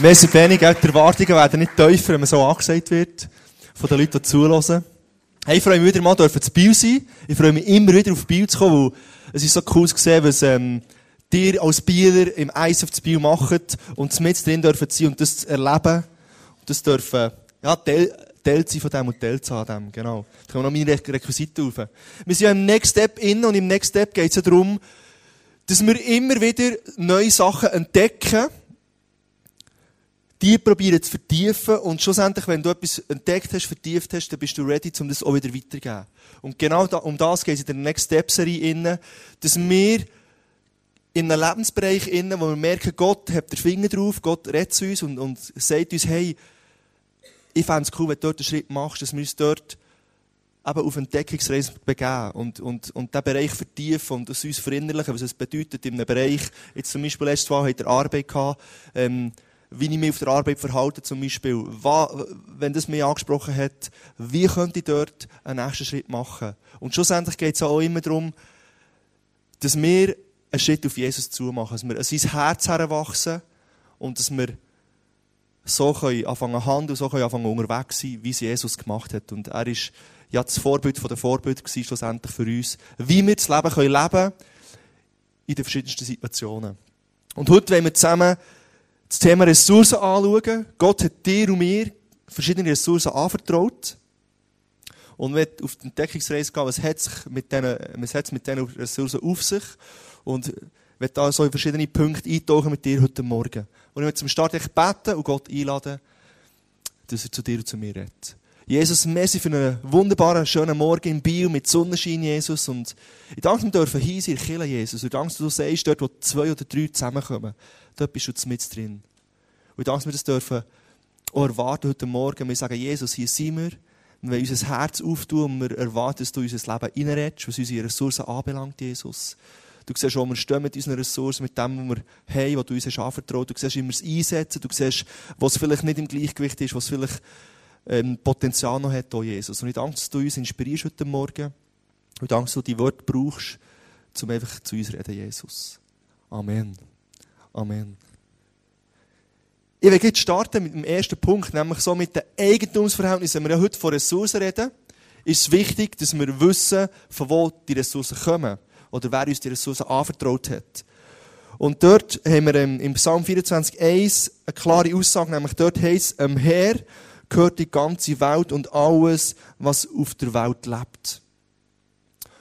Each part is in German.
Merci Benny, die Erwartungen werden nicht tiefer, wenn man so angesagt wird, von den Leuten, die zuhören. Hey, ich freue mich wieder mal, dürfen zu Biel sein. Ich freue mich immer wieder auf Biel zu kommen, weil es ist so cool zu sehen, was, ähm, dir als Bieler im Eis auf das Biel machen und mit drin dürfen sein und das zu erleben. Und das dürfen, ja, Teil, Teil sein von dem und Teil zu dem, genau. Da kommen noch meine Requisiten rauf. Wir sind ja im Next Step innen und im Next Step geht es ja darum, dass wir immer wieder neue Sachen entdecken, die probieren zu vertiefen und schlussendlich, wenn du etwas entdeckt hast, vertieft hast, dann bist du ready, um das auch wieder weiterzugeben. Und genau da, um das geht es in der Next Step Serie innen, dass wir in einem Lebensbereich innen, wo wir merken, Gott hat den Finger drauf, Gott redet zu uns und, und sagt uns, hey, ich fände es cool, wenn du dort einen Schritt machst, dass wir uns dort eben auf Entdeckungsreise begeben und, und, und diesen Bereich vertiefen und das uns verinnerlichen, was es bedeutet in einem Bereich, jetzt zum Beispiel letztes Mal hat er Arbeit gehabt, ähm, wie ich mich auf der Arbeit verhalte zum Beispiel, wenn das mich angesprochen hat, wie könnte ich dort einen nächsten Schritt machen. Und schlussendlich geht es auch immer darum, dass wir einen Schritt auf Jesus zu machen, dass wir an sein Herz heranwachsen und dass wir so können anfangen handeln so können anfangen unterwegs sein, wie es Jesus gemacht hat. Und er ist ja das Vorbild von der Vorbild gewesen, schlussendlich für uns, wie wir das Leben können leben in den verschiedensten Situationen. Und heute wollen wir zusammen das Thema Ressourcen anschauen. Gott hat dir und mir verschiedene Ressourcen anvertraut. Und wenn auf die Entdeckungsreise gehen, was hat es mit diesen, mit diesen Ressourcen auf sich? Und wenn da so in verschiedene Punkte eintauchen mit dir heute Morgen. Und ich möchte zum Start beten und Gott einladen, dass er zu dir und zu mir redet. Jesus, merci für einen wunderbaren, schönen Morgen im Bio mit Sonnenschein, Jesus. Und ich danke, wir dürfen hier sein, Kirche, Jesus. Und danke, dass du sagst, dort, wo zwei oder drei zusammenkommen, dort bist du mit drin. Und danke, dass wir das dürfen auch erwarten heute Morgen. Wir sagen, Jesus, hier sind wir. Wir wollen unser Herz auftun und wir erwarten, dass du unser Leben reinredest, was unsere Ressourcen anbelangt, Jesus. Du siehst, wo wir stehen mit unseren Ressourcen, mit dem, was wir haben, was du uns hast anvertraut. Du siehst, wie wir es einsetzen. Du siehst, was vielleicht nicht im Gleichgewicht ist, was vielleicht ähm, Potenzial noch hat, oh Jesus. Und ich danke, dass du uns inspirierst heute Morgen. Und danke, dass du die Worte brauchst, um einfach zu uns reden, Jesus. Amen. Amen. Ich will jetzt starten mit dem ersten Punkt, nämlich so mit den Eigentumsverhältnissen. Wenn wir heute von Ressourcen reden, ist es wichtig, dass wir wissen, von wo die Ressourcen kommen. Oder wer uns die Ressourcen anvertraut hat. Und dort haben wir im Psalm 24,1 eine klare Aussage, nämlich dort heißt es, ähm, Herr gehört die ganze Welt und alles, was auf der Welt lebt.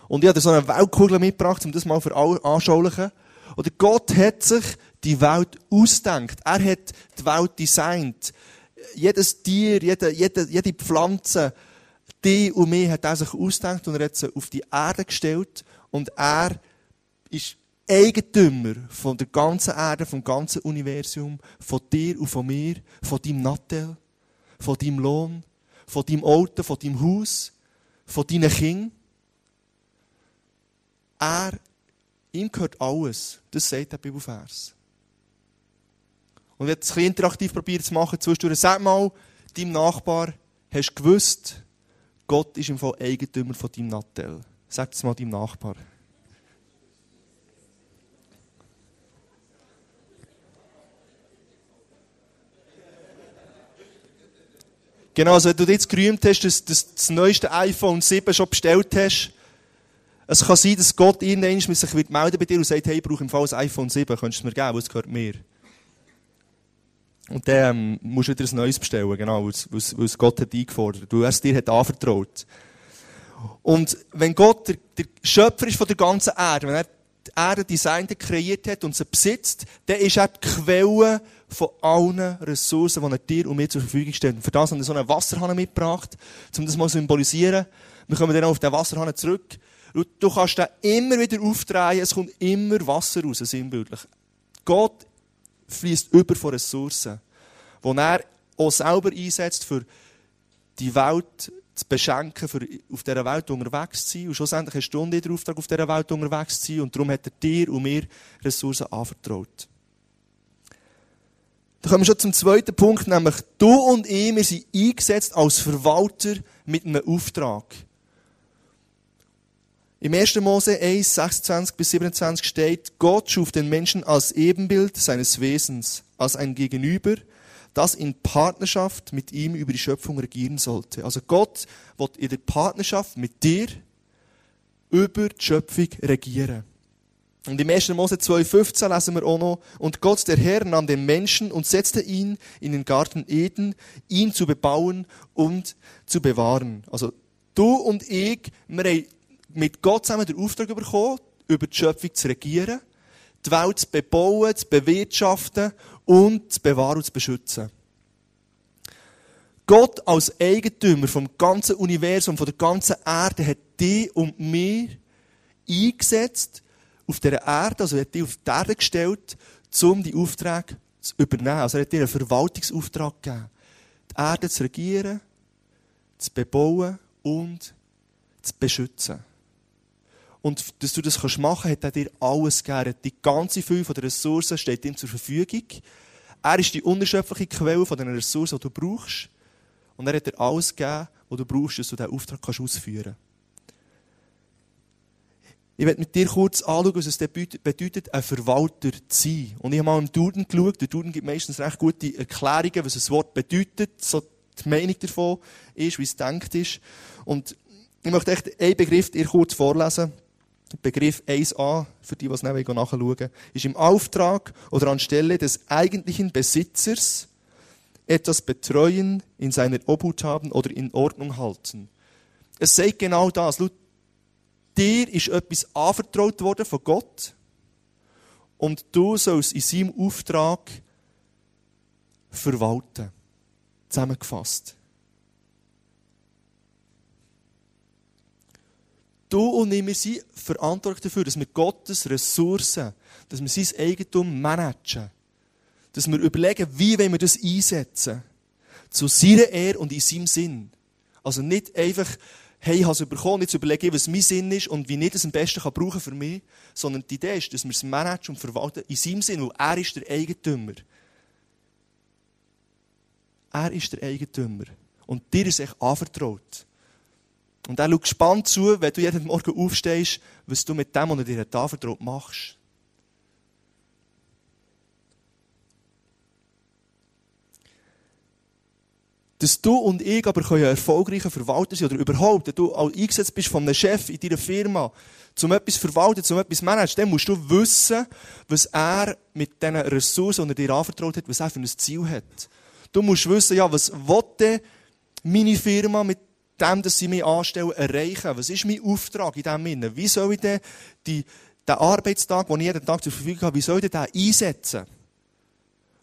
Und ich habe so eine Weltkugel mitgebracht, um das mal anschaulichen. Oder Gott hat sich die Welt ausdenkt. Er hat die Welt designt. Jedes Tier, jede, jede, jede Pflanze, die und mich hat er sich ausdenkt und er hat sie auf die Erde gestellt. Und er ist Eigentümer von der ganzen Erde, vom ganzen Universum, von dir und von mir, von deinem Nattel von deinem Lohn, von deinem Auto, von deinem Haus, von deinen Kindern. Er, ihm gehört alles. Das sagt der Bibelvers. Und du es interaktiv probieren zu machen, zwischendurch, sag mal, deinem Nachbar, hast du gewusst, Gott ist im Fall Eigentümer von deinem Nattel. Sag es mal deinem Nachbar. Genau, also wenn du jetzt gerühmt hast, dass, dass das neueste iPhone 7 schon bestellt hast, es kann sein, dass Gott irgendwann sich melden bei dir und sagt, hey, ich brauche im Fall ein iPhone 7, könntest du es mir geben, weil es gehört mir. Und dann ähm, musst du wieder ein neues bestellen, genau, weil es Gott hat eingefordert, weil er es dir hat anvertraut. Und wenn Gott der, der Schöpfer ist von der ganzen Erde, wenn er die Erde designt und kreiert hat und sie besitzt, dann ist er die Quelle von allen Ressourcen, die er dir und mir zur Verfügung stellt. Und für das haben wir so einen Wasserhahn mitgebracht, um das mal zu symbolisieren. Wir kommen dann auf den Wasserhahn zurück. Du kannst den immer wieder aufdrehen, es kommt immer Wasser raus, sinnbildlich. Gott fließt über von Ressourcen, die er auch selber einsetzt, für die Welt zu beschenken, für auf dieser Welt unterwegs zu sein. Und schlussendlich hast du den Auftrag, auf dieser Welt unterwegs zu sein. Und darum hat er dir und mir Ressourcen anvertraut. Da kommen wir schon zum zweiten Punkt, nämlich du und ich, wir sind eingesetzt als Verwalter mit einem Auftrag. Im 1. Mose 1, 26 bis 27 steht, Gott schuf den Menschen als Ebenbild seines Wesens. als ein Gegenüber, das in Partnerschaft mit ihm über die Schöpfung regieren sollte. Also Gott wird in der Partnerschaft mit dir über die Schöpfung regieren. Und im 1. Mose 2,15 lesen wir auch noch, und Gott, der Herr, nahm den Menschen und setzte ihn in den Garten Eden, ihn zu bebauen und zu bewahren. Also, du und ich, wir haben mit Gott zusammen den Auftrag bekommen, über die Schöpfung zu regieren, die Welt zu bebauen, zu bewirtschaften und zu bewahren und zu beschützen. Gott als Eigentümer vom ganzen Universum, von der ganzen Erde, hat dich und mich eingesetzt, auf dieser Erde, also er hat dich auf die Erde gestellt, um die Aufträge zu übernehmen. Also er hat dir einen Verwaltungsauftrag gegeben. Die Erde zu regieren, zu bebauen und zu beschützen. Und dass du das machen kannst, hat er dir alles gegeben. Die ganze Fülle der Ressourcen steht ihm zur Verfügung. Er ist die unerschöpfliche Quelle von den Ressourcen, die du brauchst. Und er hat dir alles gegeben, was du brauchst, dass du diesen Auftrag ausführen kannst. Ich werde mit dir kurz anschauen, was es bedeutet, ein Verwalter zu sein. Und ich habe mal im Duden geschaut. Der Duden gibt meistens recht gute Erklärungen, was das Wort bedeutet, so die Meinung davon ist, wie es denkt ist. Und ich möchte echt einen Begriff dir kurz vorlesen. Begriff 1a, für die, die es nachher nachschauen ist im Auftrag oder anstelle des eigentlichen Besitzers etwas betreuen, in seiner Obhut haben oder in Ordnung halten. Es sagt genau das. Dir ist etwas anvertraut worden von Gott und du sollst in seinem Auftrag verwalten. Zusammengefasst. Du und ich, wir sind verantwortlich dafür, dass wir Gottes Ressourcen, dass wir sein Eigentum managen. Dass wir überlegen, wie wir das einsetzen. Zu seiner Ehre und in seinem Sinn. Also nicht einfach hey, ich habe es bekommen, jetzt überlege ich, was mein Sinn ist und wie ich es am besten kann brauchen für mich, sondern die Idee ist, dass wir es managen und verwalten in seinem Sinn, weil er ist der Eigentümer. Er ist der Eigentümer. Und dir ist echt anvertraut. Und er schaut gespannt zu, wenn du jeden Morgen aufstehst, was du mit dem, was er dir anvertraut, machst. dass du und ich aber ein erfolgreicher Verwalter sein oder überhaupt, wenn du eingesetzt bist von einem Chef in deiner Firma, um etwas zu verwalten, um etwas zu managen, dann musst du wissen, was er mit diesen Ressourcen, die er dir anvertraut hat, was er für ein Ziel hat. Du musst wissen, ja, was meine Firma mit dem, dass sie mich anstellen, erreichen? Was ist mein Auftrag in diesem Sinne? Wie soll ich denn die, den Arbeitstag, den ich jeden Tag zur Verfügung habe, wie soll ich den einsetzen?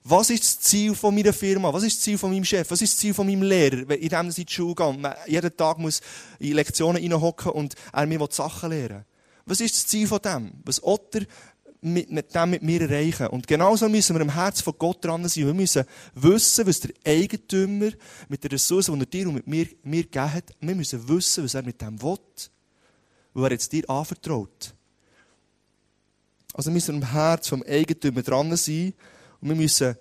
Was ist das Ziel von meiner Firma? Was ist das Ziel von meinem Chef? Was ist das Ziel von meinem Lehrer, in dem ich in die Schule gehe und jeden Tag muss in Lektionen reinhocken und er mir Sachen lehren Was ist das Ziel von dem? Was Otter mit, dem mit mir erreichen? Und genauso müssen wir im Herz von Gott dran sein. Wir müssen wissen, was der Eigentümer mit der Ressource, die er dir und mit mir, mir gegeben hat, wir müssen wissen, was er mit dem will. Weil er jetzt dir anvertraut. Also müssen wir im Herz vom Eigentümer dran sein und wir müssen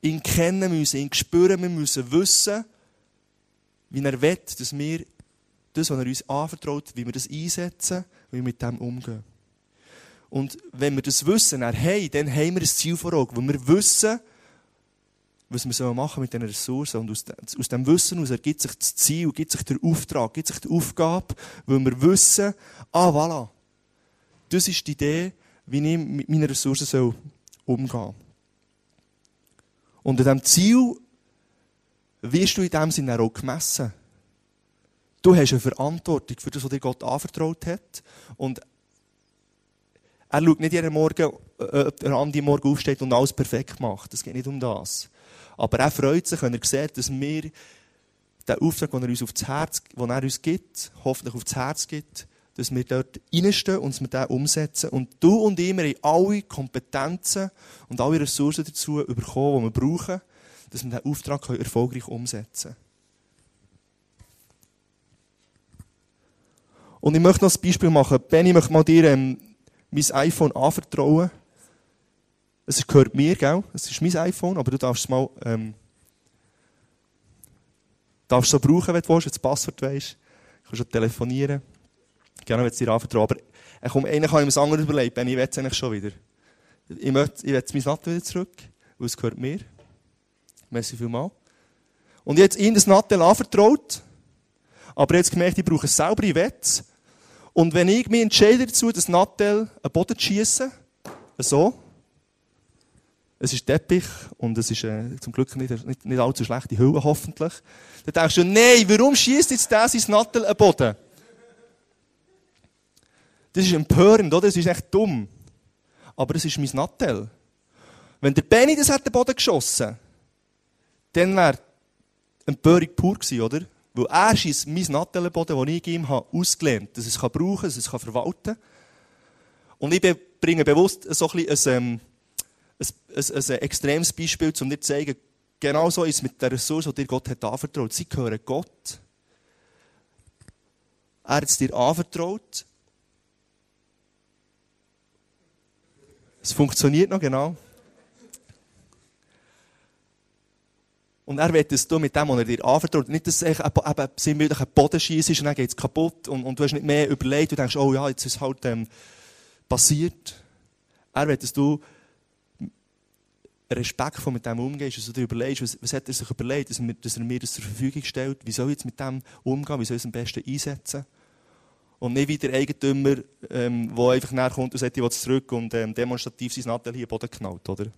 ihn kennen, wir müssen ihn spüren, wir müssen wissen, wie er will, dass wir das, was er uns anvertraut, wie wir das einsetzen, wie wir mit dem umgehen. Und wenn wir das wissen, dann, dann haben wir ein Ziel vor Augen, wo wir wissen, was wir machen mit diesen Ressourcen. Und aus, aus dem Wissen heraus ergibt sich das Ziel, gibt sich der Auftrag, gibt sich die Aufgabe, weil wir wissen, ah, voilà, das ist die Idee, wie ich mit meinen Ressourcen umgehen soll. Und an diesem Ziel wirst du in dem Sinne auch gemessen. Du hast eine Verantwortung für das, was dir Gott anvertraut hat. Und er schaut nicht jeden Morgen, äh, der Andi morgen aufsteht und alles perfekt macht. Es geht nicht um das. Aber er freut sich, wenn er sieht, dass wir den Auftrag, den er uns aufs Herz, den er uns gibt, hoffentlich aufs Herz gibt, dass wir dort reinstehen und wir den umsetzen. Und du und ich, wir haben alle Kompetenzen und alle Ressourcen dazu bekommen, die wir brauchen, dass wir diesen Auftrag erfolgreich umsetzen können. Und ich möchte noch ein Beispiel machen. Benny, möchte mal dir ähm, mein iPhone anvertrauen. Es gehört mir, gell? Es ist mein iPhone, aber du darfst es mal, ähm, darfst so brauchen, wenn du willst, wenn du das Passwort weißt. Du kannst schon telefonieren gerne würde es dir anvertrauen. Aber äh, komm, eigentlich habe ich mir das andere überlegt, Ben, ich will es eigentlich schon wieder. Ich möchte, ich will mein Natt wieder zurück. weil es gehört mir. Merci vielmals. Und jetzt ihm das Nattel anvertraut, aber jetzt gemerkt, ich brauche es selber, ich Und wenn ich mich entscheide dazu, das Nattel an Boden zu schiessen, so, es ist Teppich und es ist äh, zum Glück nicht, nicht, nicht allzu schlechte Hülle, hoffentlich. Dann denkst du, nein, warum schießt jetzt der sein Nattel an Boden? Das ist empörend, oder? Das ist echt dumm. Aber es ist mein Nattel. Wenn der Benny das an den Boden geschossen dann wäre Empörung pur gewesen, oder? Weil er schießt mein Nattel an den ich ihm habe, ausgelernt, dass es brauchen kann, dass es verwalten kann. Und ich bringe bewusst so ein bisschen ein, ähm, ein, ein, ein extremes Beispiel, um dir zu zeigen, genau so ist es mit der Ressource, die dir Gott hat anvertraut. Sie gehören Gott. Er hat es dir anvertraut. Es funktioniert noch genau. Und er will, dass du mit dem, was er dir anvertraut, nicht, dass es eben sinnbildlich ein Boden schießt und dann geht es kaputt und, und, du hast nicht mehr überlegt, du denkst, oh ja, jetzt ist es halt ähm, passiert. Er will, dass du respektvoll mit dem umgehst, dass du dir überlegst, was, was hat er sich überlegt, dass er, dass er, mir das zur Verfügung stellt, wie soll ich jetzt mit dem umgehen, wie soll ich es am besten einsetzen. Und nicht wie der Eigentümer, ähm, der einfach kommt und sagt, ich will es zurück und ähm, demonstrativ sein Nattel hier Boden knallt, oder?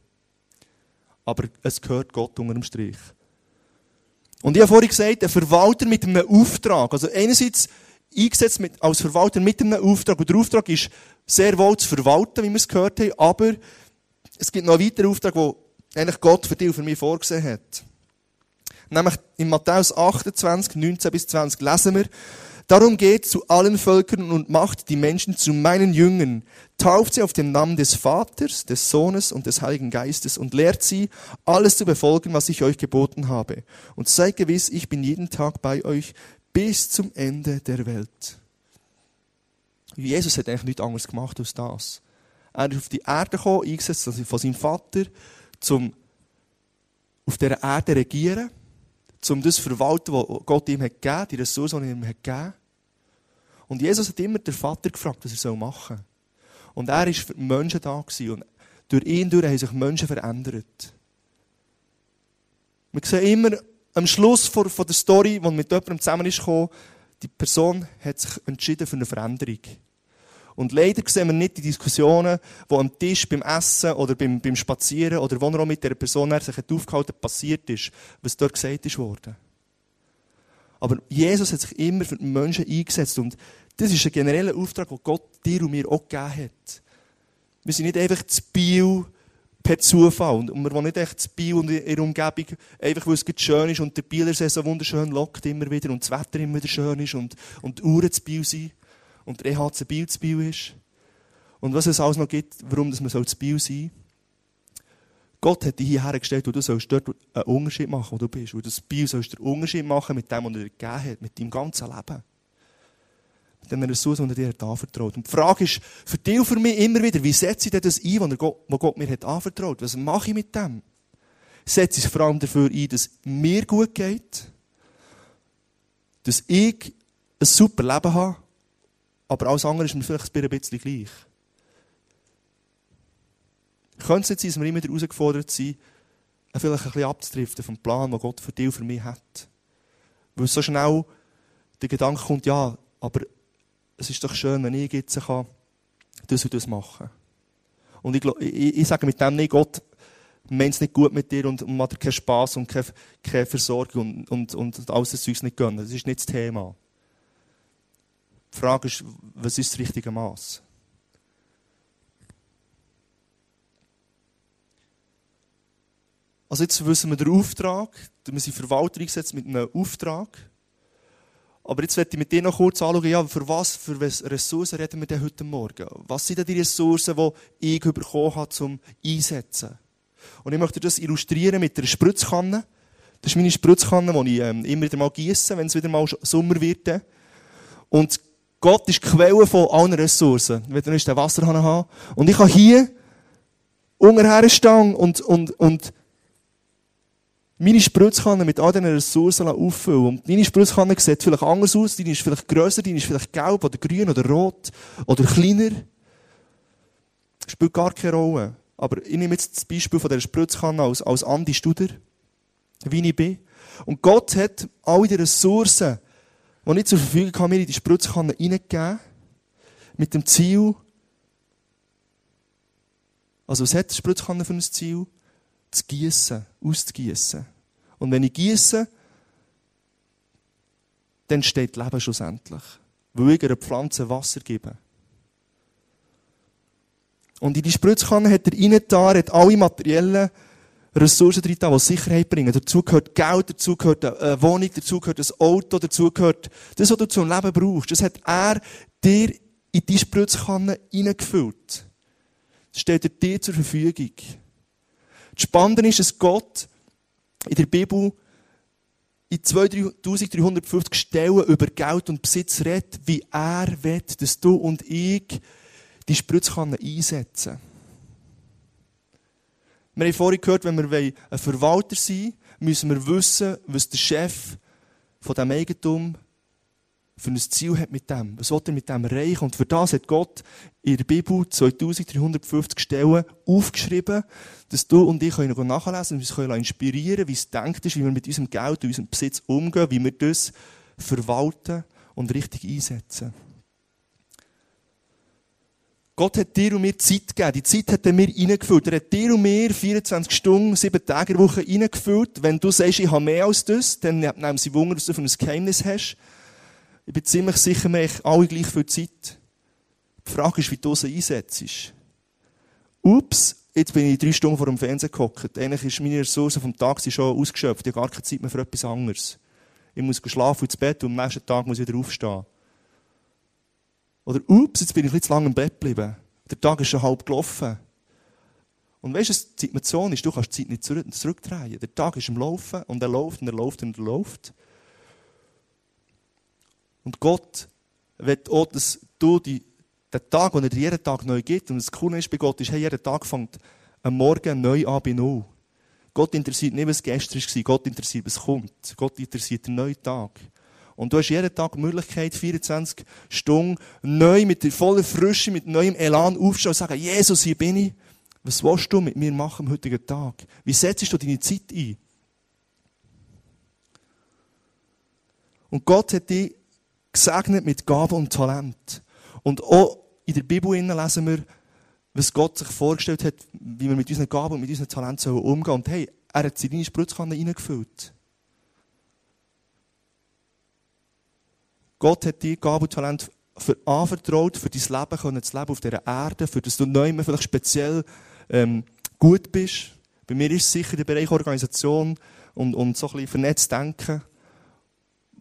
Aber es gehört Gott unter dem Strich. Und ich habe vorhin gesagt, ein Verwalter mit einem Auftrag. Also einerseits eingesetzt mit, als Verwalter mit einem Auftrag. Und der Auftrag ist sehr wohl zu verwalten, wie wir es gehört haben, aber es gibt noch einen weiteren Auftrag, den eigentlich Gott für dich und für mich vorgesehen hat. Nämlich in Matthäus 28, 19 bis 20 lesen wir, Darum geht zu allen Völkern und macht die Menschen zu meinen Jüngern, tauft sie auf den Namen des Vaters, des Sohnes und des Heiligen Geistes und lehrt sie, alles zu befolgen, was ich euch geboten habe. Und seid gewiss, ich bin jeden Tag bei euch bis zum Ende der Welt. Jesus hat eigentlich nichts anderes gemacht als das. Er ist auf die Erde gekommen, eingesetzt von seinem Vater, zum auf dieser Erde regieren, um das zu verwalten, was Gott ihm hat gegeben, die Ressourcen, die er ihm hat gegeben. Und Jesus hat immer den Vater gefragt, was er machen soll. Und er war für die Menschen da. Und durch ihn durch haben sich Menschen verändert. Wir sehen immer am Schluss von, der Story, wo mit jemandem zusammen ist die Person hat sich entschieden für eine Veränderung. Und leider sehen wir nicht die Diskussionen, die am Tisch, beim Essen oder beim, beim Spazieren oder wo er auch mit der Person sich aufgehalten passiert ist, was dort gesagt ist worden. Aber Jesus hat sich immer für die Menschen eingesetzt und das ist ein genereller Auftrag, den Gott dir und mir auch gegeben hat. Wir sind nicht einfach zu Bio per Zufall. Und wir wollen nicht echt zu Bio und der Umgebung, einfach weil es schön ist und der Bieler so wunderschön lockt immer wieder und das Wetter immer wieder schön ist und, und die Uhren zu Bio sind und der EHC Bio zu Bio ist. Und was es alles noch gibt, warum man so zu Bio sein Gott hat dich hierher gestellt, wo du sollst dort einen Unterschied machen, wo du bist. Du das Bio sollst den Unterschied machen mit dem, was er dir gegeben hat, mit deinem ganzen Leben. Mit den Ressourcen, die er dir anvertraut. Und die Frage ist für dich und für mich immer wieder, wie setze ich denn das ein, was Gott, was Gott mir hat anvertraut? Was mache ich mit dem? Setze ich es vor allem dafür ein, dass mir gut geht, dass ich ein super Leben habe, aber alles andere ist mir vielleicht ein bisschen gleich. Könnte es nicht sein, dass wir immer wieder herausgefordert sind, vielleicht ein bisschen abzudriften vom Plan, den Gott für dich und für mich hat? Weil so schnell der Gedanke kommt, ja, aber es ist doch schön, wenn ich jetzt kann, das und das machen Und ich, ich, ich sage mit dem nicht, Gott meint es nicht gut mit dir und, und macht dir keinen Spass und keine, keine Versorgung und, und, und alles das Zeug nicht gönnen. Das ist nicht das Thema. Die Frage ist, was ist das richtige Maß? Also jetzt wissen wir den Auftrag, wir sind Verwalter eingesetzt mit einem Auftrag. Aber jetzt werde ich mit dir noch kurz anschauen, ja, für was für Ressourcen reden wir denn heute Morgen? Was sind denn die Ressourcen, die ich bekommen habe, zum Einsetzen? Und ich möchte das illustrieren mit einer Spritzkanne. Das ist meine Spritzkanne, die ich ähm, immer wieder mal gieße, wenn es wieder mal Sommer wird. Und Gott ist die Quelle von allen Ressourcen. Wenn du den Wasserhahn haben. Und ich kann hier unterher stehen und, und, und meine Spritzkanne mit all diesen Ressourcen auffüllen. Und deine Spritzkanne sieht vielleicht anders aus. Deine ist vielleicht grösser, deine ist vielleicht gelb oder grün oder rot oder kleiner. Spielt gar keine Rolle. Aber ich nehme jetzt das Beispiel von dieser Spritzkanne als, als Andi Studer, wie ich bin. Und Gott hat all die Ressourcen, die ich zur Verfügung habe, mir in die Spritzkanne hineingegeben. Mit dem Ziel, also was hat die Spritzkanne für ein Ziel? Zu gießen, auszugießen. Und wenn ich gieße, dann steht Leben schlussendlich. Weil ich einer Pflanze Wasser gebe. Und in die Spritzkanne hat er reingetan, hat alle materiellen Ressourcen drin, die Sicherheit bringen. Dazu gehört Geld, dazu gehört eine Wohnung, dazu gehört ein Auto, dazu gehört das, was du zum Leben brauchst. Das hat er dir in die Spritzkanne hineingefüllt. Das steht er dir zur Verfügung. Das Spannende ist, dass Gott in der Bibel in 2350 Stellen über Geld und Besitz redet, wie er will, dass du und ich die Spritzkanne einsetzen. Wir haben vorhin gehört, wenn wir ein Verwalter sein wollen, müssen wir wissen, was der Chef von diesem Eigentum für ein Ziel hat mit dem. Was will er mit dem erreichen? Und für das hat Gott in der Bibel 2350 Stellen aufgeschrieben, dass du und ich können nachlesen und uns können inspirieren wie es denkt ist, wie wir mit unserem Geld und unserem Besitz umgehen, wie wir das verwalten und richtig einsetzen. Gott hat dir und mir Zeit gegeben. Die Zeit hat er mir reingefüllt. Er hat dir und mir 24 Stunden, 7 Tage in der Woche reingefüllt. Wenn du sagst, ich habe mehr als das, dann nehmen sie Wunder, dass du für ein Geheimnis hast. Ich bin ziemlich sicher, wir haben alle gleich viel Zeit. Die Frage ist, wie du sie einsetzt. Ups, jetzt bin ich drei Stunden vor dem Fernsehen gehockt. Eigentlich ist meine Ressourcen vom Tag schon ausgeschöpft. Ich habe gar keine Zeit mehr für etwas anderes. Ich muss schlafen ins Bett und am nächsten Tag muss ich wieder aufstehen. Oder, ups, jetzt bin ich ein zu lange im Bett geblieben. Der Tag ist schon halb gelaufen. Und weißt du, die Situation ist, du kannst die Zeit nicht zurück, zurückdrehen. Der Tag ist am Laufen und er läuft und er läuft und er läuft. Und Gott will auch, dass du die, den Tag, den er dir jeden Tag neu gibt, und das Coole ist bei Gott, ist, hey, jeden Tag fängt am Morgen neu an bei Null. Gott interessiert nicht, was gestern war, Gott interessiert, was kommt. Gott interessiert den neuen Tag. Und du hast jeden Tag die Möglichkeit, 24 Stunden neu, mit der vollen Frische, mit neuem Elan aufzustehen und sagen, Jesus, hier bin ich. Was willst du mit mir machen am heutigen Tag? Wie setzt du deine Zeit ein? Und Gott hat dich gesegnet mit Gaben und Talent. Und auch in der Bibel lesen wir, was Gott sich vorgestellt hat, wie wir mit unseren Gaben und mit unseren Talenten umgehen sollen. Und hey, er hat sie in deine Spritzkanne reingefüllt. Gott hat dir Gaben und Talent für anvertraut, für dein Leben können zu leben auf dieser Erde, für das du neu vielleicht speziell ähm, gut bist. Bei mir ist es sicher der Bereich Organisation und, und so ein bisschen vernetzt denken.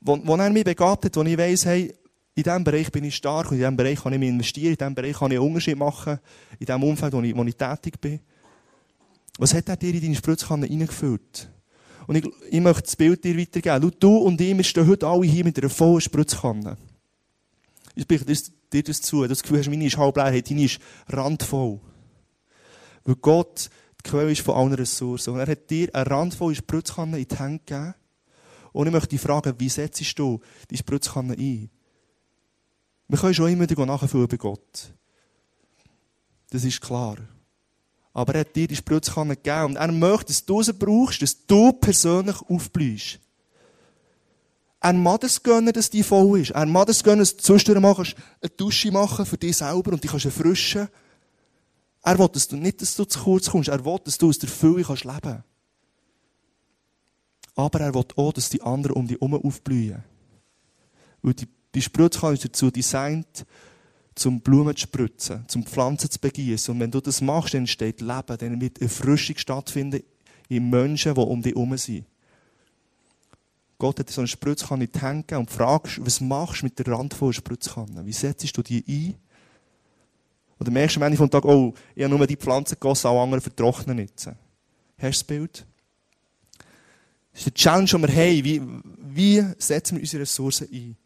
Wo, wo er mich begabt hat, wo ich weiss, hey, in diesem Bereich bin ich stark und in diesem Bereich kann ich mich investieren, in diesem Bereich kann ich einen Unterschied machen, in dem Umfeld, wo ich, wo ich tätig bin. Was hat er dir in deine Spritzkanne reingefüllt? Und ich, ich möchte das Bild dir weitergeben. Du und ich, wir stehen heute alle hier mit einer vollen Spritzkanne. Ich spreche dir das zu. Das Gefühl hast, meine ist halb leer, deine ist randvoll. Weil Gott die Quelle ist von allen Ressourcen. Und er hat dir eine randvolle Spritzkanne in die Hände gegeben. Und ich möchte dich fragen, wie setzt du die Spritzkanne ein? Wir können schon immer wieder nachfüllen bei Gott. Das ist klar. Aber er hat dir die Spritzkanne gegeben. Und er möchte, dass du sie brauchst, dass du persönlich aufblühst. Er mag es gönnen, dass die voll ist. Er mag es gönnen, dass du zwischendurch machst, eine Dusche machen für dich selber und dich kannst erfrischen. Er will dass du nicht, dass du zu kurz kommst. Er will, dass du aus der Fülle kannst leben. Aber er will auch, dass die anderen um dich herum aufblühen. Weil die, die Spritzkanne ist dazu designt, zum Blumen zu spritzen, zum Pflanzen zu begießen. Und wenn du das machst, dann entsteht Leben, dann wird Erfrischung stattfinden in Menschen, die um dich herum sind. Gott hat so eine Spritzkanne in die Hände und fragst, was machst du mit der Rand von Spritzkanne? Wie setzt du die ein? Oder merkst du am Ende vom Tag, oh, ich habe nur die Pflanzen gegossen, alle anderen vertrocknen jetzt. Hast du das Bild? Das ist der Challenge, den wir haben. Wie, wie setzen wir unsere Ressourcen ein?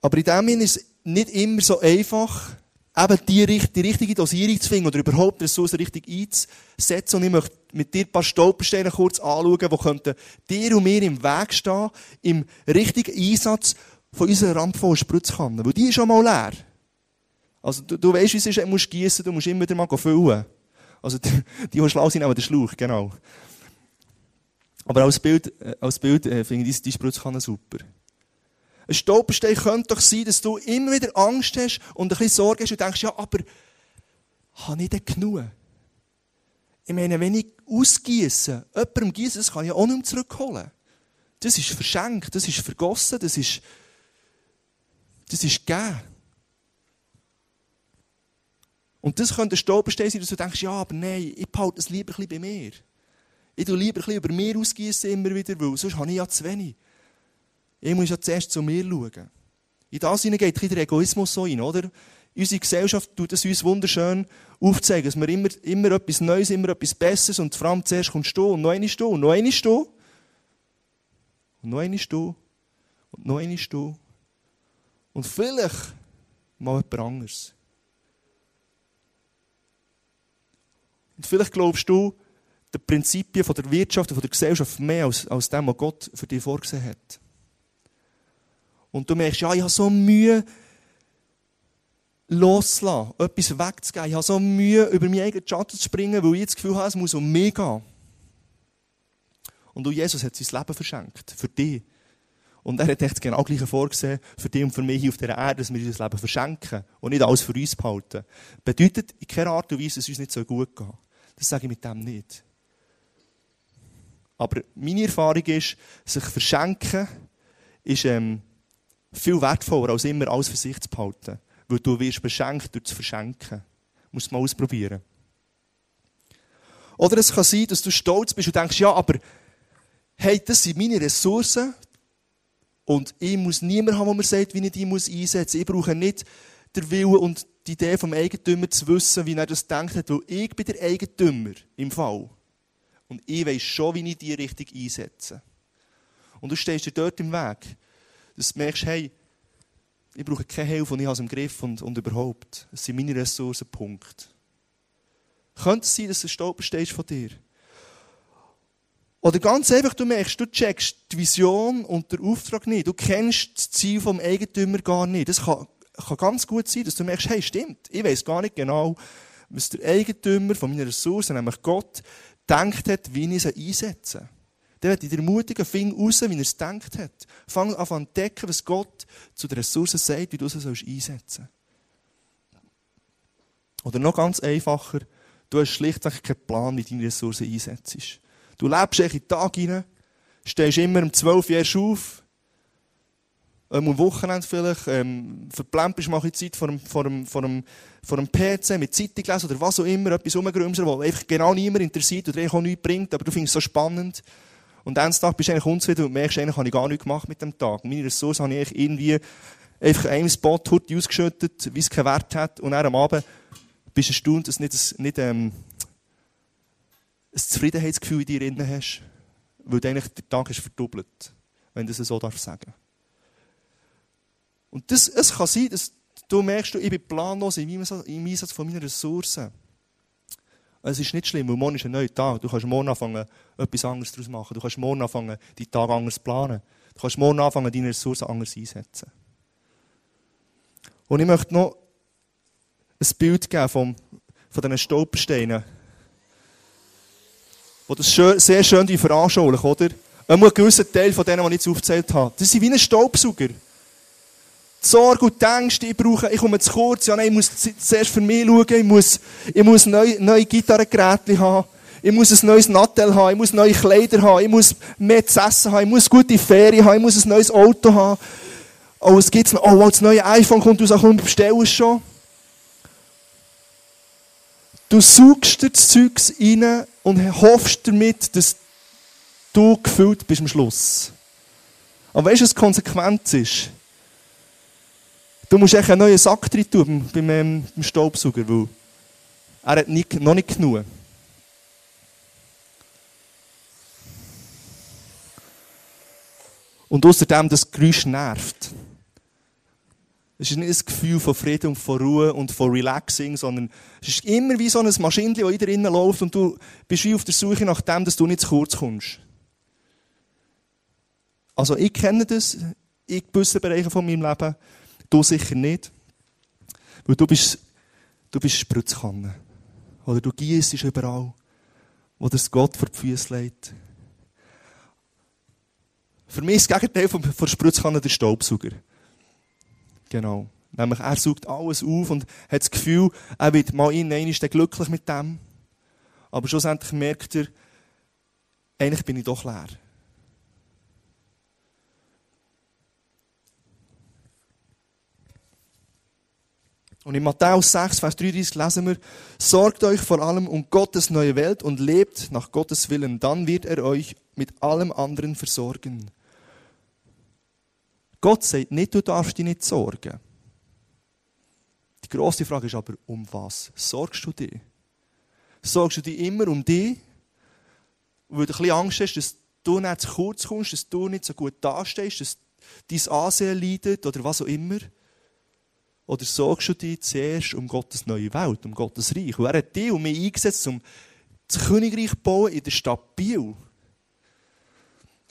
Aber in dem Sinne ist es nicht immer so einfach, eben die, die richtige Dosierung zu finden oder überhaupt Ressourcen richtig einzusetzen. Und ich möchte mit dir ein paar Stolpersteine kurz anschauen, die könnten dir und mir im Weg stehen, im richtigen Einsatz von unserer randvollen Spritzkanne. Weil die ist schon mal leer. Also, du, du weißt, wie es ist, du musst gießen, du musst immer wieder mal füllen. Also, die, die, die schlau sind, nehmen den Schlauch, genau. Aber als Bild, äh, als Bild äh, finde ich diese, diese Spritzkanne super. Ein Stolperstein könnte doch sein, dass du immer wieder Angst hast und ein bisschen Sorge hast und denkst, ja, aber habe ich denn genug? Ich meine, wenn ich ausgieße, jemandem gieße, das kann ich auch nicht mehr zurückholen. Das ist verschenkt, das ist vergossen, das ist, das ist gegeben. Und das könnte ein Stolperstein sein, dass du denkst, ja, aber nein, ich behalte es lieber ein bisschen bei mir. Ich tue lieber ein bisschen über mir ausgießen immer wieder, weil sonst habe ich ja zu wenig. Ich muss ja zuerst zu mir schauen. In das hinein geht der Egoismus so rein, oder? Unsere Gesellschaft tut es uns wunderschön aufzeigen, dass wir immer, immer etwas Neues, immer etwas Besseres und vor allem zuerst kommst du und noch einmal du und noch einmal du und noch einmal du und noch einmal du und vielleicht mal jemand anderes. Und vielleicht glaubst du die Prinzipien von der Wirtschaft und der Gesellschaft mehr als, als dem, was Gott für dich vorgesehen hat. Und du merkst, ja, ich habe so Mühe, loszulassen, etwas wegzugeben. Ich habe so Mühe, über meinen eigenen Schatten zu springen, weil ich das Gefühl habe, es muss um mich gehen. Und du, Jesus hat sein Leben verschenkt. Für dich. Und er hat echt genau gleiche vorgesehen, für dich und für mich hier auf dieser Erde, dass wir unser Leben verschenken und nicht alles für uns behalten. Bedeutet in keiner Art und Weise, dass es uns nicht so gut geht. Das sage ich mit dem nicht. Aber meine Erfahrung ist, sich verschenken ist ähm, viel wertvoller, als immer alles für sich zu behalten. Weil du wirst beschenkt durch das Verschenken. Du musst es mal ausprobieren. Oder es kann sein, dass du stolz bist und denkst, ja, aber hey, das sind meine Ressourcen und ich muss niemanden haben, der mir sagt, wie ich die einsetzen muss. Ich brauche nicht den Willen und die Idee vom Eigentümer zu wissen, wie er das denkt hat, weil ich bin der Eigentümer im Fall. Und ich weiß schon, wie ich die richtig einsetze. Und du stehst dir dort im Weg. Dass du merkst, hey, ich brauche keine Hilfe und ich habe es im Griff und, und überhaupt. Es sind meine Ressourcen, Punkt. Könnte es sein, dass du ein Stolperstehst von dir? Oder ganz einfach, du merkst, du checkst die Vision und den Auftrag nicht. Du kennst das Ziel vom Eigentümer gar nicht. Das kann, kann ganz gut sein, dass du merkst, hey, stimmt, ich weiß gar nicht genau, was der Eigentümer von meiner Ressourcen, nämlich Gott, denkt hat, wie ich sie einsetze. Dann wird ich dir ermutigen, fing raus, wie er es denkt hat. Fang an zu entdecken, was Gott zu den Ressourcen sagt, wie du sie einsetzen sollst. Oder noch ganz einfacher, du hast schlichtweg keinen Plan, wie du deine Ressourcen einsetzt. Du lebst in den Tag hinein, stehst immer um 12 Uhr auf, ähm, am Wochenende vielleicht, ähm, verplempelst mal Zeit vor dem, vor, dem, vor, dem, vor dem PC mit Zeitung lesen oder was auch immer, etwas rumgerümsen, was einfach genau niemand interessiert oder eigentlich auch nichts bringt, aber du findest es so spannend. Und dann Tag bist du eigentlich unzufrieden und merkst, eigentlich habe ich gar nichts gemacht mit dem Tag. Meine Ressourcen habe ich irgendwie einfach einen Spot Hurti ausgeschüttet, wie es keinen Wert hat, und dann am Abend bist du erstaunt, dass du nicht, nicht ähm, ein Zufriedenheitsgefühl in dir drin hast, weil du eigentlich der Tag ist verdoppelt, wenn du es so darf sagen und das, es kann sein, dass du merkst, ich bin planlos im Einsatz von meinen Ressourcen. Es ist nicht schlimm, weil morgen ist ein neuer Tag. Du kannst morgen anfangen, etwas anderes daraus machen. Du kannst morgen anfangen, deinen Tag anders planen. Du kannst morgen anfangen, deine Ressourcen anders einsetzen. Und ich möchte noch ein Bild geben von, von diesen Stolpersteinen, die das schön, sehr schön veranschaulichen, oder? Ein gewisser Teil von denen, die ich jetzt aufgezählt habe. Das sind wie ein Staubsauger. Sorge und Ängste, ich brauche, ich komme zu kurz, ja, nein, ich muss zuerst für mich schauen, ich muss, ich muss neue, neue Gitarrengeräte haben, ich muss ein neues Nattel haben, ich muss neue Kleider haben, ich muss mehr zu essen haben, ich muss gute Ferien haben, ich muss ein neues Auto haben. Oh, es gibt's noch, oh, das neue iPhone kommt raus, komm, bestell es schon. Du suchst dir das Zeugs rein und hoffst damit, dass du gefüllt bist am Schluss. Aber weißt du, was die Konsequenz ist? Du musst echt einen neuen Sack drin tun beim, ähm, beim Staubsauger, weil er hat nicht, noch nicht genug. Und außerdem, das Geräusch nervt. Es ist nicht ein Gefühl von Frieden und von Ruhe und von Relaxing, sondern es ist immer wie so ein Maschinchen, das in dir innen läuft und du bist wie auf der Suche nach dem, dass du nicht zu kurz kommst. Also ich kenne das in gewissen Bereichen von meinem Leben. Du sicher nicht. Weil du bist, du bist Spritzkanne. Oder du gießt überall, wo das Gott vor die Füße legt. Für mich ist das Gegenteil von, von Spritzkanne der Staubsauger. Genau. Nämlich, er saugt alles auf und hat das Gefühl, er wird mal in ist glücklich mit dem. Aber schlussendlich merkt er, eigentlich bin ich doch leer. Und in Matthäus 6, Vers 33 lesen wir, sorgt euch vor allem um Gottes neue Welt und lebt nach Gottes Willen, dann wird er euch mit allem anderen versorgen. Gott sagt nicht, du darfst dich nicht sorgen. Die grosse Frage ist aber, um was sorgst du dich? Sorgst du dich immer um dich, weil du ein bisschen Angst hast, dass du nicht zu kurz kommst, dass du nicht so gut dastehst, dass dein Ansehen leidet oder was auch immer? Oder sorgst du dich zuerst um Gottes neue Welt, um Gottes Reich? Und er hat dich und mich eingesetzt, um das Königreich zu bauen in der Stadt Biel.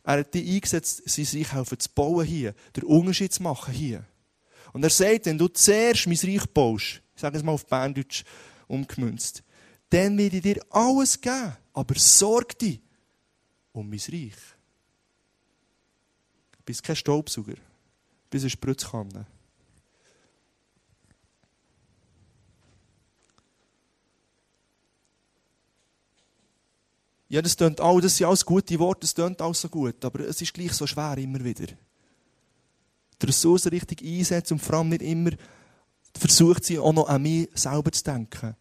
Er hat dich eingesetzt, sein Reich helfen zu bauen hier, den Unterschied zu machen hier. Und er sagt, wenn du zuerst mein Reich baust, ich sage es mal auf Berndeutsch umgemünzt, dann werde ich dir alles geben, aber sorg dich um mein Reich. Du bist kein Staubsauger, du bist eine Spritzkanne. Ja, das tönt auch, das sind alles gute Worte, das tönt alles so gut, aber es ist gleich so schwer immer wieder. Die Ressourcen richtig einsetzen und vor allem nicht immer versucht sie auch noch an mich selber zu denken.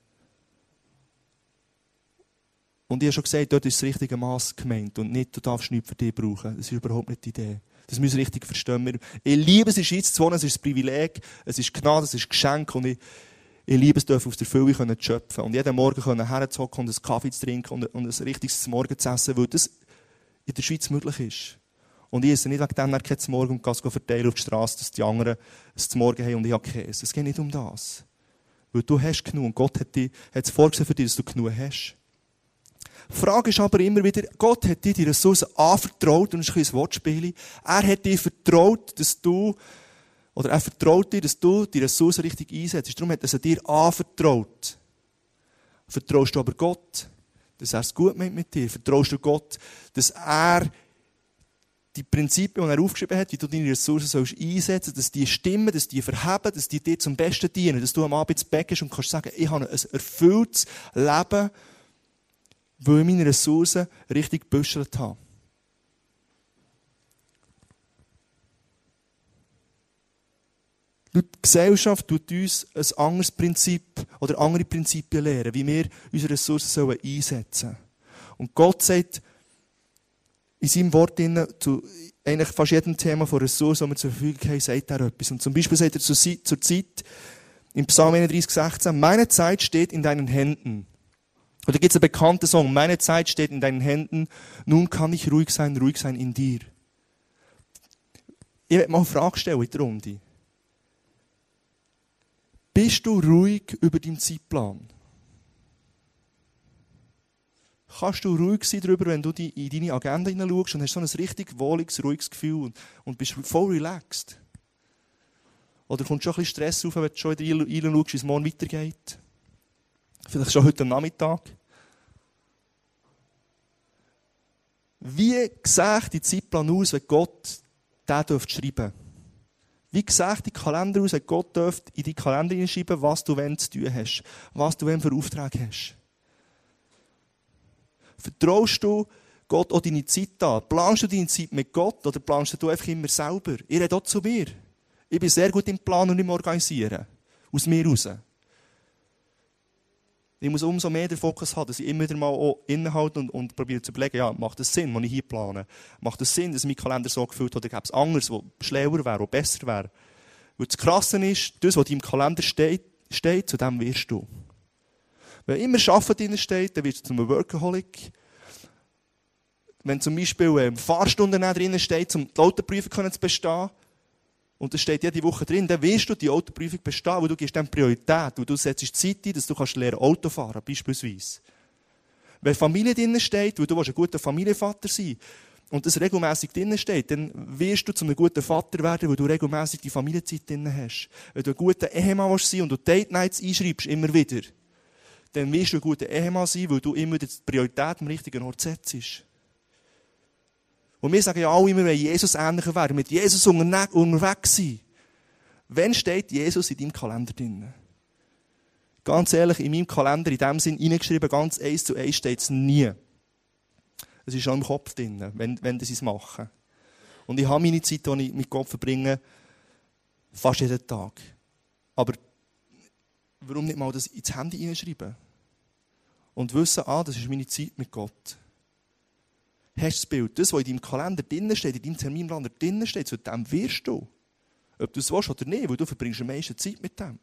Und ich habe schon gesagt, dort ist das richtige Maß gemeint und nicht, du darfst nichts für dich brauchen. Das ist überhaupt nicht die Idee. Das müssen wir richtig verstehen. Ich liebe es, der Schweiz zu wohnen, es ist ein Privileg, es ist Gnade, es ist Geschenk und ich, ich liebe es, aus der Fülle zu schöpfen. Und jeden Morgen herzuhocken und einen Kaffee zu trinken und, und ein richtiges Morgen zu essen, weil das in der Schweiz möglich ist. Und ich esse nicht wegen dem kein Morgen und gehe verteilen auf die Straße, dass die anderen es zum Morgen haben und ich habe Käse. Es geht nicht um das. Weil du hast genug und Gott hat, dich, hat es vorgesehen für dich, dass du genug hast. Die Frage ist aber immer wieder, Gott hat dir die Ressourcen anvertraut, und das ist ein Wortspiel. Er hat dir vertraut, dass du oder er vertraut dir, dass du die Ressourcen richtig einsetzt. Darum hat er sie dir anvertraut. Vertraust du aber Gott, dass er es gut meint mit dir? Vertraust du Gott, dass er die Prinzipien, die er aufgeschrieben hat, wie du deine Ressourcen sollst einsetzen dass die stimmen, dass die verheben, dass die dir zum Besten dienen, dass du am Abend Bett gehst und kannst sagen, ich habe ein erfülltes Leben, weil ich meine Ressourcen richtig gebüschelt habe. Die Gesellschaft tut uns ein anderes Prinzip oder andere Prinzipien lehren, wie wir unsere Ressourcen einsetzen sollen. Und Gott sagt in seinem Wort zu eigentlich fast jedem Thema von Ressourcen, die wir zur Verfügung haben, sagt er etwas. Und zum Beispiel sagt er zur Zeit im Psalm 31, 16, meine Zeit steht in deinen Händen. Oder gibt es einen bekannten Song, meine Zeit steht in deinen Händen, nun kann ich ruhig sein, ruhig sein in dir. Ich werde mal eine Frage stellen in der Runde. Bist du ruhig über deinen Zeitplan? Kannst du ruhig sein darüber, wenn du in deine Agenda hineinschaust und hast so ein richtig wohliges, ruhiges Gefühl und, und bist voll relaxed? Oder kommt schon ein bisschen Stress auf, wenn du schon wieder reinschaust, wie es morgen weitergeht? Vielleicht schon heute Nachmittag? Wie sieht die Zeitplan aus, wenn Gott den schreiben dürfte? Wie gesagt, die Kalender aus, Gott dürft in die Kalender hineinschreiben, was du wenn zu tun hast, was du wenn für Auftrag hast. Vertraust du Gott auch deine Zeit an? Planst du deine Zeit mit Gott oder planst du einfach immer selber? Ich rede auch zu mir. Ich bin sehr gut im Planen und im Organisieren. Aus mir heraus. Ich muss umso mehr den Fokus haben, dass ich immer wieder mal auch innehalte und, und probiere zu überlegen, ja, macht das Sinn, was ich hier plane? Macht das Sinn, dass mein Kalender so gefüllt hat, oder gäbe es anderes, was schlauer wäre, was besser wäre? Weil das Krasse ist, das, was deinem Kalender steht, steht, zu dem wirst du. Wenn immer Arbeiten drin steht, dann wirst du zum Workaholic. Wenn zum Beispiel ähm, Fahrstunden drin steht, um die Autoprüfung zu bestehen, und das steht jede Woche drin, dann wirst du die Autoprüfung bestehen, weil du gibst dann Priorität, weil du setzt Zeit ein, dass du kannst lernen Auto fahren, beispielsweise. Wenn Familie drin steht, weil du ein guter Familienvater sein und das regelmäßig drinnen steht, dann wirst du zu einem guten Vater werden, weil du regelmäßig die Familienzeit drinnen hast. Wenn du ein guter Ehemann willst und du Date Nights einschreibst, immer wieder, dann wirst du ein guter Ehemann sein, weil du immer die Priorität am richtigen Ort setzt. Und wir sagen ja alle immer, wenn Jesus ähnlicher wäre, mit Jesus unterwegs sein. Wann steht Jesus in deinem Kalender drin? Ganz ehrlich, in meinem Kalender, in dem Sinn, reingeschrieben, ganz eins zu eins steht es nie. Es ist schon im Kopf drin, wenn, wenn sie es machen. Und ich habe meine Zeit, die ich mit Gott verbringe, fast jeden Tag. Aber warum nicht mal das ins Handy hineinschreiben? Und wissen, ah, das ist meine Zeit mit Gott. Hast das Bild? Das, was in deinem Kalender drin steht, in deinem Terminplaner drin steht, zu dem wirst du. Ob du es willst oder nicht, weil du verbringst am meisten Zeit mit dem.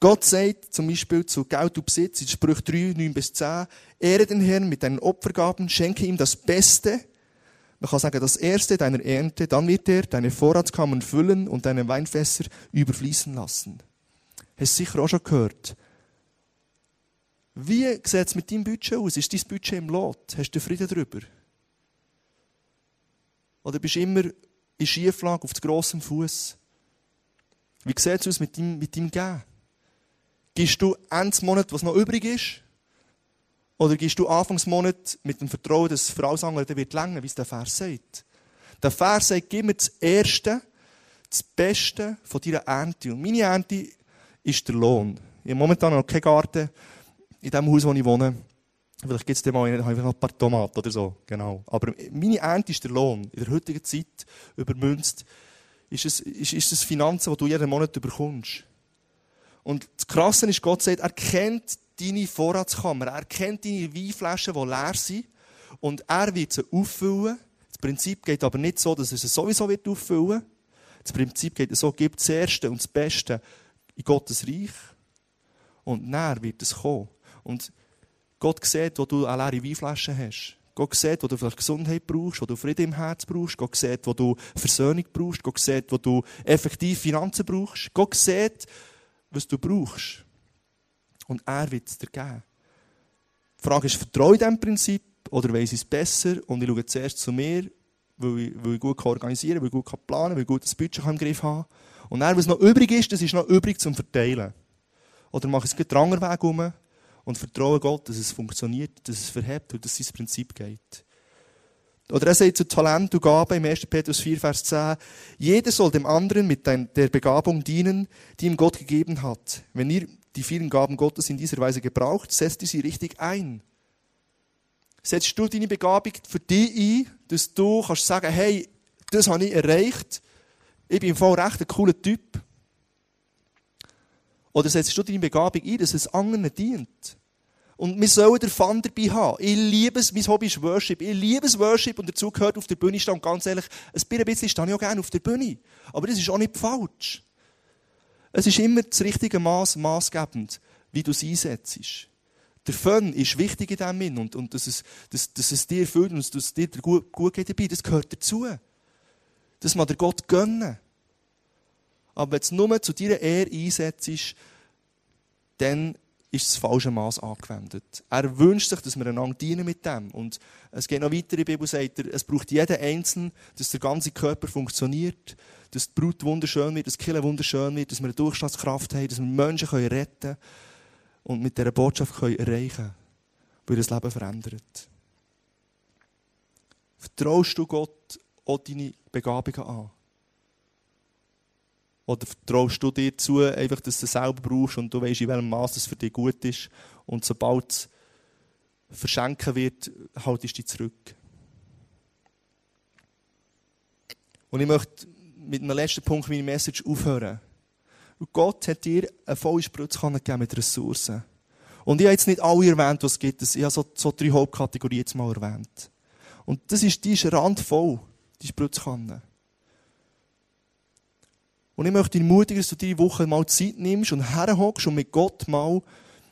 Gott sagt zum Beispiel zu Geld und Besitz in Sprüch 3, 9 bis 10, Ehre den Herrn mit deinen Opfergaben, schenke ihm das Beste. Man kann sagen, das Erste deiner Ernte, dann wird er deine Vorratskammern füllen und deine Weinfässer überfließen lassen. Hast du sicher auch schon gehört. Wie sieht es mit deinem Budget aus? Ist dein Budget im Lot? Hast du Frieden darüber? Oder bist du immer in Schieflage auf grossem Fuß? Wie sieht es aus mit deinem, mit deinem Gehen? Gibst du Ende Monat, was noch übrig ist? Oder gibst du Anfangsmonat mit dem Vertrauen, dass Frau sagen wird länger, wie es der Vers sagt? Der Vers sagt, gib mir das Erste, das Beste von deiner Ernte. Und meine Ernte ist der Lohn. Ich habe momentan noch keinen Garten in dem Haus, wo ich wohne. Vielleicht gibt es dann mal noch ein paar Tomaten oder so. Genau. Aber meine Ernte ist der Lohn. In der heutigen Zeit übermünzt ist es, ist, ist es Finanzen, die du jeden Monat bekommst. Und das Krasse ist, Gott sagt, er kennt deine Vorratskammer, er kennt deine Weinflaschen, die leer sind, und er wird sie auffüllen. Das Prinzip geht aber nicht so, dass er sie sowieso wird auffüllen Das Prinzip geht so, gib das Erste und das Beste in Gottes Reich, und näher wird es kommen. Und Gott sieht, wo du eine leere Weinflasche hast. Gott sieht, wo du vielleicht Gesundheit brauchst, wo du Frieden im Herz brauchst. Gott sieht, wo du Versöhnung brauchst. Gott sieht, wo du effektiv Finanzen brauchst. Gott sieht, was du brauchst. Und er wird es dir geben. Die Frage ist, vertraue ich diesem Prinzip oder weiss ich es besser und ich schaue zuerst zu mir, weil ich, weil ich gut organisieren kann, weil ich gut planen kann, weil ich gut das Budget im Griff habe. Und dann, was noch übrig ist, das ist noch übrig zum Verteilen. Oder mache ich es den anderen Weg um und vertraue Gott, dass es funktioniert, dass es verhebt und dass es ins Prinzip geht. Oder er sagt zu Talent und Gabe im 1. Petrus 4, Vers 10, jeder soll dem anderen mit der Begabung dienen, die ihm Gott gegeben hat. Wenn ihr die vielen Gaben Gottes in dieser Weise gebraucht, setzt ihr sie richtig ein. Setzt du deine Begabung für dich ein, dass du kannst sagen, hey, das habe ich erreicht, ich bin Fall recht ein cooler Typ. Oder setzt du deine Begabung ein, dass es anderen dient? Und wir sollen den Fun dabei haben. Ich liebe es, mein Hobby ist Worship. Ich liebe es Worship und dazu gehört auf der Bühne stehen. Und ganz ehrlich, ein bisschen stehe ich auch gerne auf der Bühne. Aber das ist auch nicht falsch. Es ist immer das richtige Maß maßgebend, wie du es einsetzt. Der Fun ist wichtig in diesem Sinn und, und dass, es, dass, dass es dir fühlt und dass es dir gut, gut geht dabei, das gehört dazu. Das man der Gott gönnen. Aber wenn du es nur zu deiner Ehre einsetzt, dann ist das falsche Maß angewendet. Er wünscht sich, dass wir einander dienen mit dem. Und es geht noch weiter, die Bibel sagt, es braucht jeden Einzelnen, dass der ganze Körper funktioniert, dass die Brut wunderschön wird, dass die Kirche wunderschön wird, dass wir eine Durchschlagskraft haben, dass wir Menschen retten können und mit dieser Botschaft können erreichen können, weil das Leben verändert. Vertraust du Gott auch deine Begabungen an? Oder vertraust du dir zu, einfach, dass du es selber brauchst und du weißt, in welchem Maß es für dich gut ist. Und sobald es verschenken wird, haltest du dich zurück. Und ich möchte mit einem letzten Punkt meine Message aufhören. Gott hat dir eine volle Spritzkanne gegeben mit Ressourcen. Und ich habe jetzt nicht alle erwähnt, was es gibt. Ich habe so, so drei Hauptkategorien jetzt mal erwähnt. Und das ist, die ist randvoll, die Spritzkanne. Und ich möchte dich ermutigen, dass du diese Woche mal Zeit nimmst und herhockst und mit Gott mal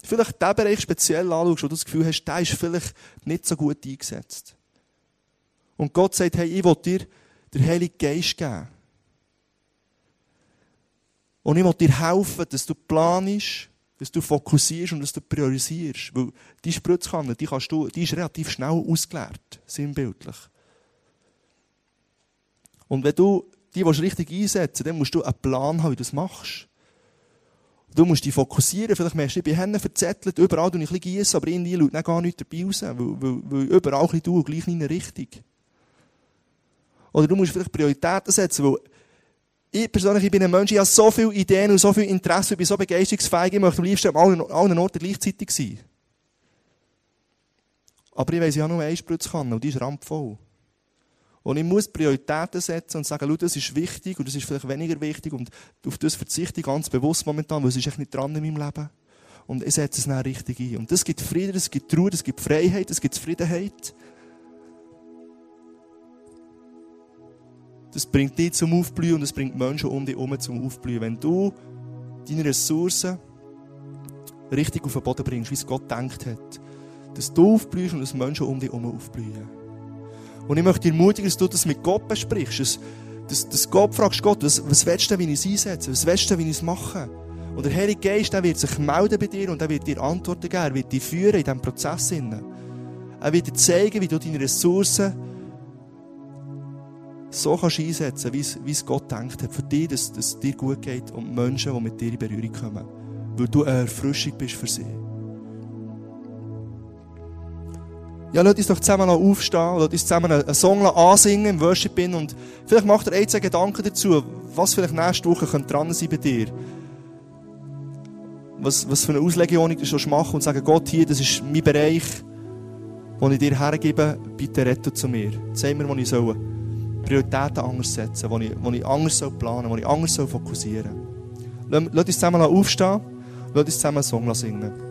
vielleicht den Bereich speziell anschaust, wo du das Gefühl hast, der ist vielleicht nicht so gut eingesetzt. Und Gott sagt, hey, ich will dir den Heiligen Geist geben. Und ich will dir helfen, dass du planst, Dass du fokussierst und dass du priorisierst. Weil die Spritzkanne, die, kannst du, die ist relativ schnell ausgeleert, sinnbildlich. Und wenn du die willst richtig einsetzen dann musst du einen Plan haben, wie du das machst. Du musst dich fokussieren. Vielleicht merkst du, ich bin Hände verzettelt, überall tue ich ein bisschen aber irgendwie schaut dann gar nichts dabei raus, weil, weil, weil überall ein bisschen du, gleich in eine Richtung. Oder du musst vielleicht Prioritäten setzen, weil ich persönlich ich bin ein Mensch, ich habe so viele Ideen und so viel Interesse, ich bin so begeisterungsfähig, ich möchte am liebsten an allen, allen Orten gleichzeitig sein. Aber ich weiss, ich habe nur eine Spritzkanne und die ist rampvoll. Und ich muss Prioritäten setzen und sagen, das ist wichtig und das ist vielleicht weniger wichtig und auf das verzichte ich ganz bewusst momentan, weil es ist echt nicht dran in meinem Leben. Und ich setze es dann richtig ein. Und das gibt Frieden, das gibt Ruhe, das gibt Freiheit, das gibt Zufriedenheit. Das bringt dich zum Aufblühen und das bringt Menschen um dich herum zum Aufblühen. Wenn du deine Ressourcen richtig auf den Boden bringst, wie es Gott denkt hat, dass du aufblühst und dass Menschen um dich herum aufblühen. Und ich möchte dir ermutigen, dass du das mit Gott besprichst. Dass, dass, dass Gott fragst, Gott, was, was willst du, wie ich es einsetze? Was willst du, wie ich es mache? Und der Heilige Geist, der wird sich melden bei dir und er wird dir Antworten geben. Er wird dich führen in diesem Prozess. Er wird dir zeigen, wie du deine Ressourcen so kannst einsetzen kannst, wie es Gott denkt hat. Für dich, dass es dir gut geht und Menschen, die mit dir in Berührung kommen. Weil du eine Erfrischung bist für sie. Ja, lass uns doch zusammen aufstehen, lass uns zusammen einen Song ansingen im Worship bin und vielleicht macht er ein, zwei Gedanken dazu, was vielleicht nächste Woche könnte dran sein bei dir. Was, was für eine Auslegung du schon machen und sagen, Gott, hier, das ist mein Bereich, den ich dir hergebe, bitte rette zu mir. Zeig mir, wo ich soll Prioritäten anders setzen, wo ich, wo ich anders soll planen, wo ich anders soll fokussieren. Lass, lass uns zusammen aufstehen, lass uns zusammen einen Song singen.